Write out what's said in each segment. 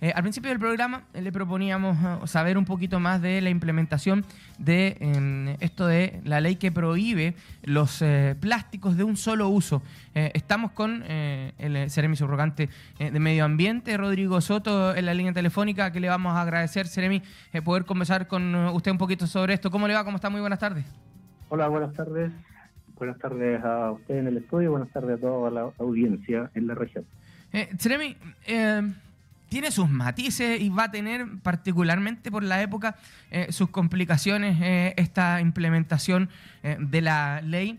Eh, al principio del programa eh, le proponíamos eh, saber un poquito más de la implementación de em, esto de la ley que prohíbe los plásticos de un solo uso. estamos con el Seremi Subrogante de Medio Ambiente, Rodrigo Soto, en la línea telefónica, que le vamos a agradecer, Seremi, poder conversar con usted un poquito sobre esto. ¿Cómo le va? ¿Cómo está? Muy buenas tardes. Hola, buenas tardes. Buenas tardes a usted en el estudio, buenas tardes a toda la audiencia en la región. Eh, eh, tiene sus matices y va a tener particularmente por la época eh, sus complicaciones eh, esta implementación de la ley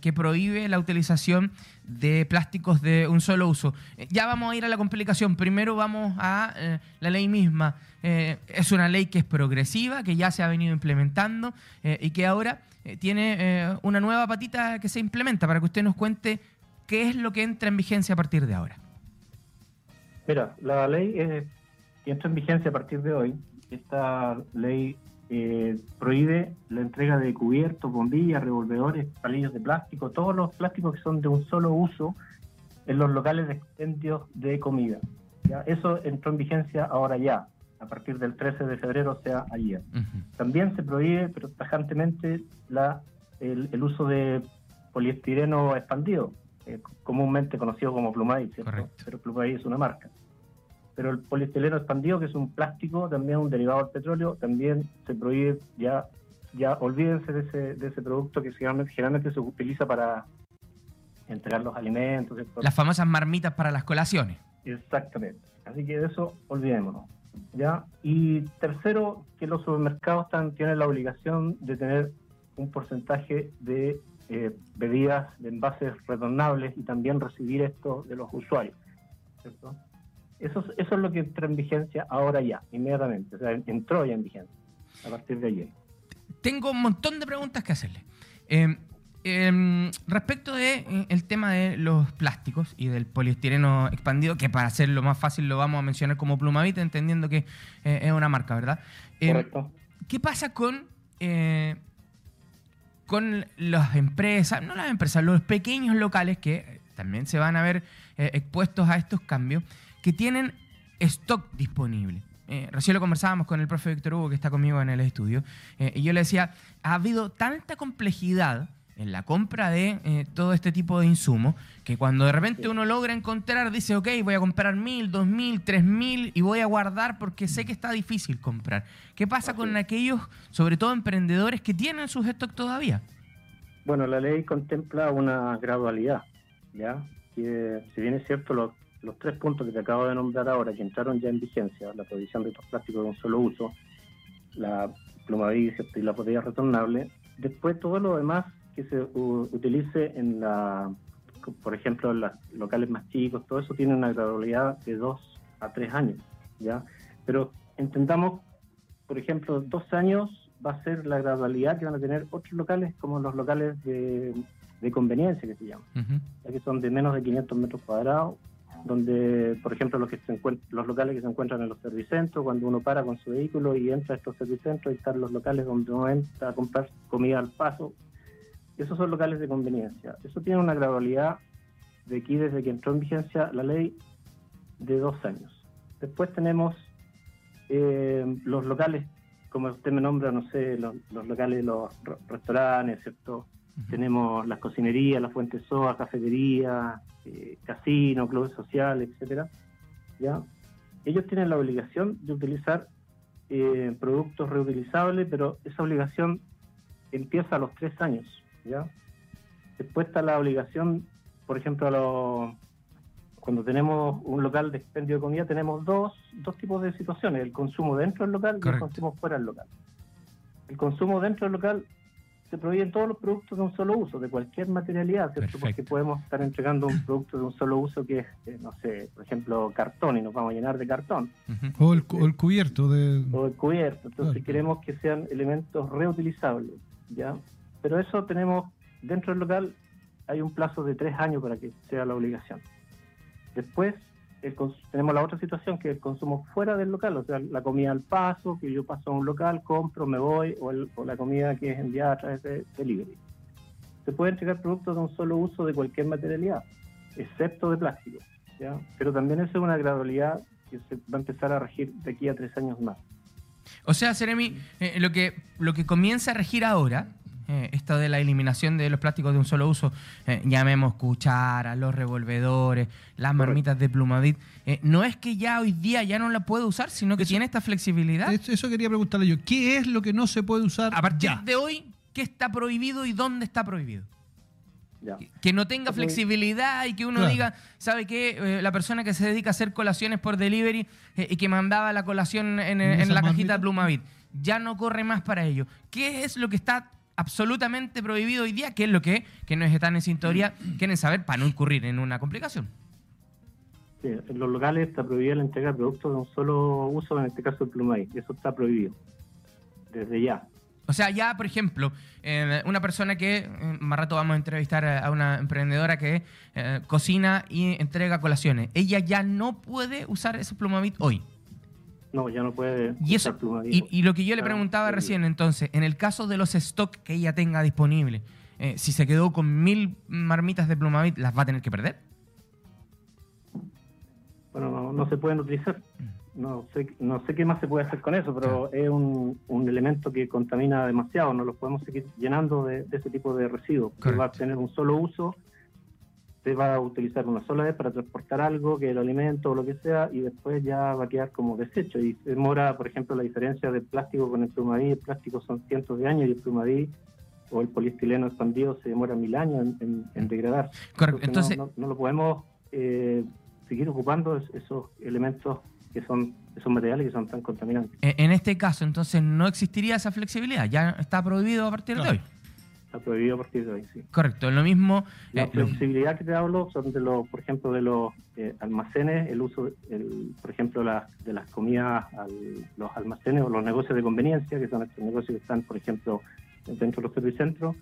que prohíbe la utilización de plásticos de un solo uso. ya vamos a ir a la complicación. Primero vamos a la ley misma. es una ley que es progresiva, que ya se ha venido implementando y que ahora tiene una nueva patita que se implementa para que usted nos cuente qué es lo que entra en vigencia a partir de ahora. Mira, la ley eh, entra en vigencia a partir de hoy. Esta ley eh, prohíbe la entrega de cubiertos, bombillas, revolvedores, palillos de plástico, todos los plásticos que son de un solo uso en los locales de expendios de comida. ¿ya? Eso entró en vigencia ahora ya, a partir del 13 de febrero, o sea, ayer. También se prohíbe, pero tajantemente, la, el, uso de poliestireno expandido, eh, comúnmente conocido como Plumay, ¿cierto? Pero Plumay es una marca. Pero el poliestileno expandido, que es un plástico, también un derivado del petróleo, también se prohíbe, ya, ya olvídense de ese, de ese producto que generalmente, se utiliza para entregar los alimentos. Las famosas marmitas para las colaciones. Exactamente. Así que de eso olvidémonos. ¿ya? Y tercero, que los supermercados tienen la obligación de tener un porcentaje de eh, bebidas de envases retornables y también recibir esto de los usuarios. Eso, eso es lo que entra en vigencia ahora ya, inmediatamente. O sea, entró ya en vigencia a partir de ayer. Tengo un montón de preguntas que hacerle. Em, em, respecto de eh, el tema de los plásticos y del poliestireno expandido, que para hacerlo más fácil lo vamos a mencionar como Plumavit, entendiendo que eh, es una marca, ¿verdad? Em, Correcto. ¿Qué pasa con con las empresas, no las empresas, los pequeños locales que también se van a ver eh, expuestos a estos cambios, que tienen stock disponible. Eh, recién lo conversábamos con el profe Víctor Hugo, que está conmigo en el estudio, eh, y yo le decía, ha habido tanta complejidad en la compra de eh, todo este tipo de insumos, que cuando de repente uno logra encontrar, dice, ok, voy a comprar mil, dos mil, tres mil y voy a guardar porque sé que está difícil comprar. ¿Qué pasa con aquellos, sobre todo emprendedores, que tienen sus stock todavía? Bueno, la ley contempla una gradualidad, ¿ya? Que si bien es cierto, los, los tres puntos que te acabo de nombrar ahora, que entraron ya en vigencia, la provisión de estos plásticos de un solo uso, la pluma y la botella retornable, después todo lo demás que se utilice en la, por ejemplo, en los locales más chicos, todo eso tiene una gradualidad de dos a tres años, ¿ya? Pero intentamos, por ejemplo, dos años va a ser la gradualidad que van a tener otros locales, como los locales de, conveniencia, que se llaman, ya que son de menos de 500 metros cuadrados, donde, por ejemplo, los, que se los locales que se encuentran en los servicentros, cuando uno para con su vehículo y entra a estos servicentros, están los locales donde uno entra a comprar comida al paso, esos son locales de conveniencia. Eso tiene una gradualidad de aquí desde que entró en vigencia la ley de dos años. Después tenemos eh, los locales, como usted me nombra, no sé, los, locales, los restaurantes, ¿cierto? Tenemos las cocinerías, las fuentes SOA, cafeterías, eh, casinos, clubes sociales, etcétera. ¿ya? Ellos tienen la obligación de utilizar eh, productos reutilizables, pero esa obligación empieza a los tres años. ¿Ya? Después está la obligación, por ejemplo, cuando tenemos un local de expendio de comida, tenemos dos, dos tipos de situaciones, el consumo dentro del local y el consumo fuera del local. El consumo dentro del local se prohíben todos los productos de un solo uso, de cualquier materialidad, ¿cierto? Porque podemos estar entregando un producto de un solo uso que es, eh, no sé, por ejemplo, cartón y nos vamos a llenar de cartón. o, el, cubierto de... O el cubierto. Entonces queremos que sean elementos reutilizables, ¿ya? Pero eso tenemos, dentro del local hay un plazo de tres años para que sea la obligación. Después tenemos la otra situación que es el consumo fuera del local, o sea, la comida al paso, que yo paso a un local, compro, me voy, o, la comida que es enviada a través de delivery. Se puede entregar productos de un solo uso de cualquier materialidad, excepto de plástico. ¿ya? Pero también eso es una gradualidad que se va a empezar a regir de aquí a tres años más. O sea, Seremi, eh, lo, que, lo que comienza a regir ahora, eh, esto de la eliminación de los plásticos de un solo uso, eh, llamemos cucharas, los revolvedores, las marmitas de plumavit, eh, no es que ya hoy día ya no la puedo usar, sino que tiene esta flexibilidad. Eso, quería preguntarle yo. ¿Qué es lo que no se puede usar A partir ya? de hoy, ¿qué está prohibido y dónde está prohibido? Ya. Que no tenga flexibilidad y que uno Claro. diga, ¿sabe qué? Eh, la persona que se dedica a hacer colaciones por delivery eh, y que mandaba la colación en, ¿En en esa la cajita marmita? de Plumavit, ya no corre más para ello. ¿Qué es lo que está absolutamente prohibido hoy día? ¿Qué es lo que, que nos están en sintonía quieren saber para no incurrir en una complicación? Sí, en los locales está prohibida la entrega de productos de un solo uso, en este caso el plumay. Eso está prohibido. Desde ya. O sea, ya, por ejemplo, eh, una persona que, eh, más rato vamos a entrevistar a a una emprendedora que eh, cocina y entrega colaciones, ella ya no puede usar ese Plumavit hoy. No, ya no puede Y, eso, y, y lo que yo le preguntaba recién, entonces, en el caso de los stock que ella tenga disponible, eh, si se quedó con mil marmitas de Plumavit, ¿las va a tener que perder? Bueno, no, no se pueden utilizar. Mm. No sé, no sé qué más se puede hacer con eso, pero es un, un elemento que contamina demasiado. No los podemos seguir llenando de, de ese tipo de residuos. Que va a tener un solo uso, se va a utilizar una sola vez para transportar algo, que el alimento o lo que sea, y después ya va a quedar como desecho. Y demora, por ejemplo, la diferencia del plástico con el plumaví. El plástico son cientos de años y el plumaví o el poliestileno expandido se demora mil años en, en- en degradar. Correcto. Entonces, no, no- no lo podemos eh, seguir ocupando es- esos elementos que son esos materiales que son tan contaminantes. eh, en este caso, entonces no existiría esa flexibilidad, ya está prohibido a partir de hoy. Está prohibido a partir de hoy, sí. Correcto, lo mismo. La eh, lo- flexibilidad que te hablo son de los, por ejemplo, de los eh, almacenes, el uso, el, por ejemplo, la- de las comidas, al- los almacenes o los negocios de conveniencia, que son estos negocios que están, por ejemplo, dentro de los servicentros.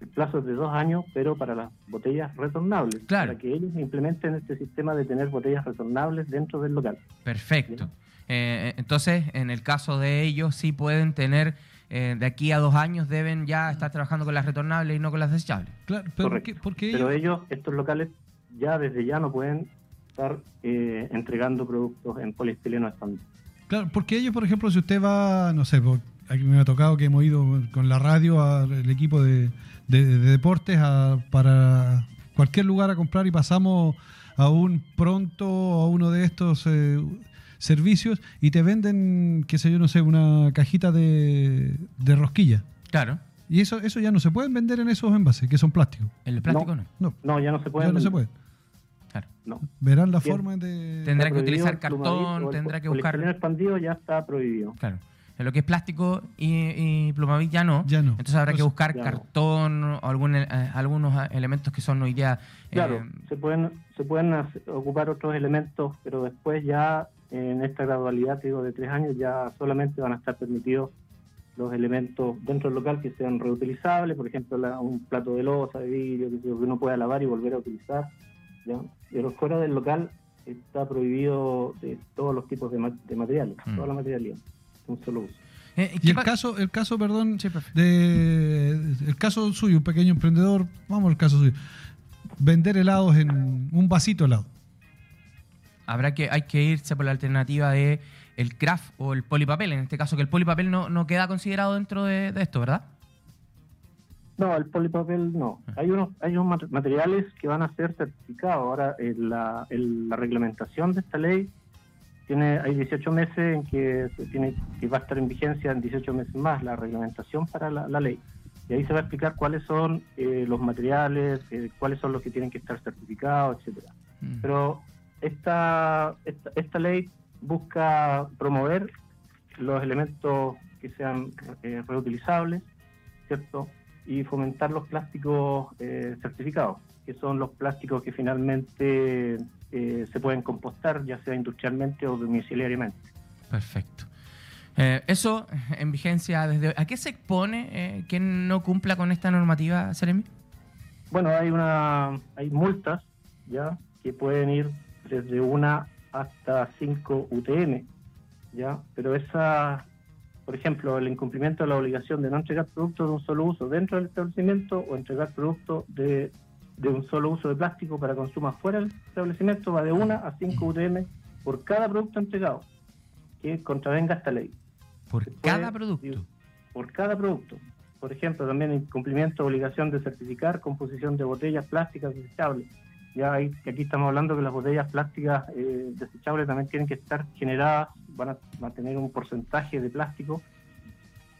El plazo es de dos años, pero para las botellas retornables, Claro. para que ellos implementen este sistema de tener botellas retornables dentro del local. Perfecto. Bien. Eh, entonces, en el caso de ellos, sí pueden tener, eh, de aquí a dos años, deben ya estar trabajando con las retornables y no con las desechables. Claro, pero porque, porque Pero ellos- ellos, estos locales, ya desde ya no pueden estar eh, entregando productos en poliestileno expandido. Claro, porque ellos, por ejemplo, si usted va, no sé, por- aquí me ha tocado que hemos ido con la radio al equipo de, de- de deportes a- para cualquier lugar a comprar y pasamos a un pronto o a uno de estos eh, servicios y te venden, qué sé yo, no sé, una cajita de, de rosquilla. Claro. Y eso, eso ya no se pueden vender en esos envases, que son plásticos. El plástico no. No, No, ya no se puede. ya no se puede. Claro. No. Verán la Bien. forma de... Tendrá que utilizar el cartón, el tendrá que buscar. expandido ya está prohibido. Claro. En lo que es plástico y, y plumavit ya no. Ya no. Entonces habrá que buscar ya no. cartón o algún, eh, algunos eh, elementos que son hoy día. eh, Claro, se pueden se pueden hacer- ocupar otros elementos, pero después ya en esta gradualidad, digo, de tres años, ya solamente van a estar permitidos los elementos dentro del local que sean reutilizables, por ejemplo, la- un plato de losa, de vidrio, que, que uno pueda lavar y volver a utilizar. ¿ya? Pero fuera del local está prohibido de todos los tipos de, ma- de materiales, Mm. toda la materialidad, un solo uso. eh, Y ¿qué el caso, el caso, perdón, Sí, de el caso suyo, un pequeño emprendedor, vamos al caso suyo, vender helados en un vasito helado. Habrá que, hay que irse por la alternativa de el craft o el polipapel, en este caso, que el polipapel no, no queda considerado dentro de, de esto, ¿verdad? No, el polipapel no. Hay unos, hay unos mat- materiales que van a ser certificados. Ahora, en la, en la reglamentación de esta ley, tiene hay 18 meses en que, se tiene, que va a estar en vigencia en 18 meses más la reglamentación para la, la ley. Y ahí se va a explicar cuáles son eh, los materiales, eh, cuáles son los que tienen que estar certificados, etcétera. Mm. Pero esta, esta, esta ley busca promover los elementos que sean eh, reutilizables, ¿cierto? Y fomentar los plásticos eh, certificados, que son los plásticos que finalmente eh, se pueden compostar, ya sea industrialmente o domiciliariamente. Perfecto. Eh, eso en vigencia desde hoy. ¿A qué se expone eh, quien no cumpla con esta normativa, Seremi? Bueno, hay una hay multas ya que pueden ir desde una hasta 5 UTM, ya, pero esa, por ejemplo, el incumplimiento de la obligación de no entregar productos de un solo uso dentro del establecimiento o entregar productos de, de un solo uso de plástico para consumo fuera del establecimiento va de una a 5 UTM por cada producto entregado que contravenga esta ley. Por Después, cada producto. Por cada producto. Por ejemplo, también incumplimiento de obligación de certificar composición de botellas plásticas desechables. Ya hay, aquí estamos hablando que las botellas plásticas eh, desechables también tienen que estar generadas, van a, van tener un porcentaje de plástico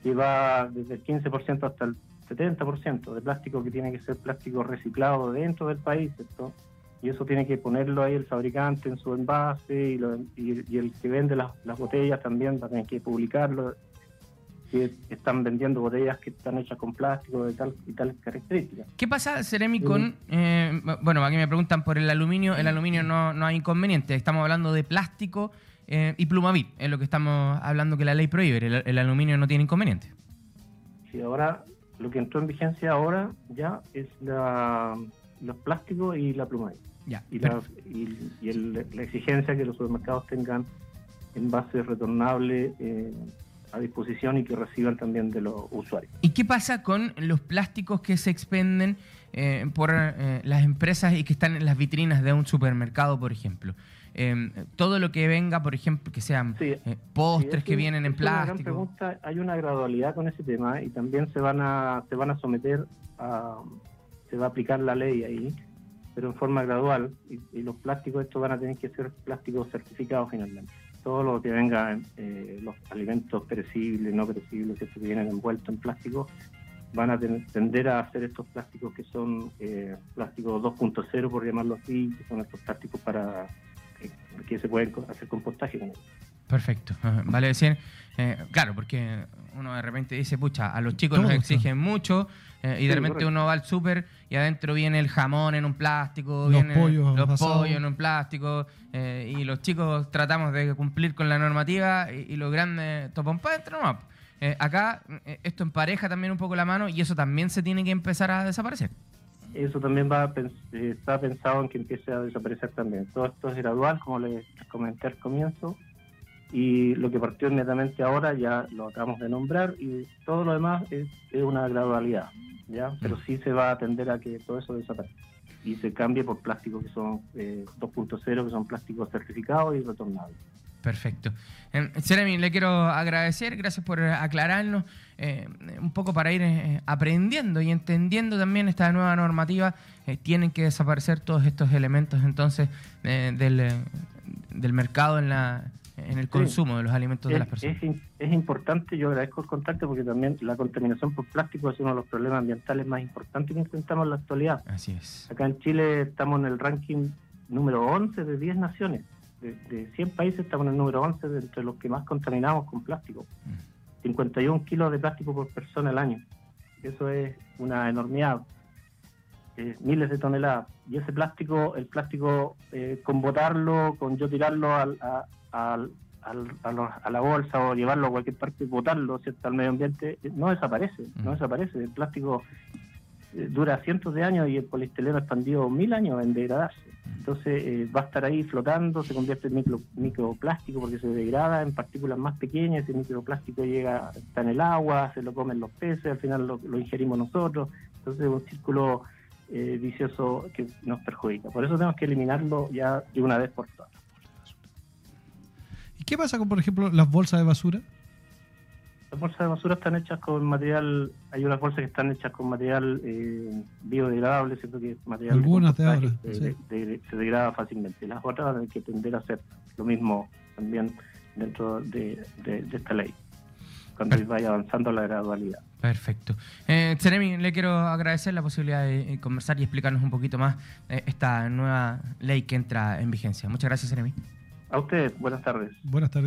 que va desde el 15% hasta el 70% de plástico que tiene que ser plástico reciclado dentro del país, ¿cierto? Y eso tiene que ponerlo ahí el fabricante en su envase y, lo- y- y el que vende las, las botellas también va a tener que publicarlo que están vendiendo botellas que están hechas con plástico de tal y tal características. ¿Qué pasa, Ceremi, con... eh, bueno, aquí me preguntan por el aluminio. El aluminio no, no hay inconveniente. Estamos hablando de plástico eh, y plumavit. Es lo que estamos hablando que la ley prohíbe. El, el aluminio no tiene inconveniente. Y ahora lo que entró en vigencia ahora ya es la, los plásticos y la pluma. Ya. y, la, y, y el- la exigencia que los supermercados tengan envases retornables eh, a disposición y que reciban también de los usuarios. ¿Y qué pasa con los plásticos que se expenden eh, por eh, las empresas y que están en las vitrinas de un supermercado, por ejemplo? Eh, todo lo que venga, por ejemplo, que sean Sí, eh, postres Sí, que vienen en plástico. pregunta. Hay una gradualidad con ese tema y también se van a se van a someter a se va a aplicar la ley ahí, pero en forma gradual y, y los plásticos estos van a tener que ser plásticos certificados finalmente. Todo lo que venga, eh, los alimentos perecibles, no perecibles, que vienen envueltos en plástico, van a ten- tender a hacer estos plásticos que son eh, plásticos 2.0, por llamarlo así, que son estos plásticos para que, que se pueden hacer compostaje con ellos. Perfecto. Vale decir, eh, claro, porque uno de repente dice, pucha, a los chicos nos exigen mucho eh, y Sí, de repente correcto. uno va al súper y adentro viene el jamón en un plástico, Los viene pollos los pollos en un plástico eh, y los chicos tratamos de cumplir con la normativa y, y los grandes topan para adentro no. Eh, acá eh, esto empareja también un poco la mano y eso también se tiene que empezar a desaparecer. Eso también va a pens- está pensado en que empiece a desaparecer también. Todo esto es gradual, como les comenté al comienzo, y lo que partió inmediatamente ahora ya lo acabamos de nombrar, y todo lo demás es, es una gradualidad, ¿ya? Pero sí se va a atender a que todo eso desaparezca y se cambie por plásticos que son eh, 2.0, que son plásticos certificados y retornables. Perfecto. Eh, Jeremy, le quiero agradecer, gracias por aclararnos eh, un poco para ir eh, aprendiendo y entendiendo también esta nueva normativa. Eh, tienen que desaparecer todos estos elementos entonces del, del mercado en, la, en el consumo de los alimentos de Es, las personas. es es importante, yo agradezco el contacto porque también la contaminación por plástico es uno de los problemas ambientales más importantes que enfrentamos en la actualidad. Así es. Acá en Chile estamos en el ranking número 11 de 10 naciones. De, de 100 países estamos en el número 11 de entre los que más contaminamos con plástico. 51 kilos de plástico por persona al año. Eso es una enormidad. Eh, miles de toneladas. Y ese plástico, el plástico, eh, con botarlo, con yo tirarlo al, a, al- al- a, los- a la bolsa o llevarlo a cualquier parte, botarlo ¿cierto? al medio ambiente, eh, no desaparece. No Mm. desaparece. El plástico eh, dura cientos de años y el poliestireno expandido mil años en degradarse. Entonces eh, va a estar ahí flotando, se convierte en micro, microplástico porque se degrada en partículas más pequeñas, ese microplástico llega, está en el agua, se lo comen los peces, al final lo, lo ingerimos nosotros, entonces es un círculo eh, vicioso que nos perjudica. Por eso tenemos que eliminarlo ya de una vez por todas. ¿Y qué pasa con, por ejemplo, las bolsas de basura? Las bolsas de basura están hechas con material, hay unas bolsas que están hechas con material eh, biodegradable, ¿cierto? Que es material Algunas de ahora, se, sí. de- se degrada fácilmente. Las otras hay que tender a hacer lo mismo también dentro de, esta ley, cuando Perfecto. vaya avanzando la gradualidad. Perfecto. Eh, le quiero agradecer la posibilidad de eh, conversar y explicarnos un poquito más eh, esta nueva ley que entra en vigencia. Muchas gracias, Jeremy. A ustedes, buenas tardes. Buenas tardes.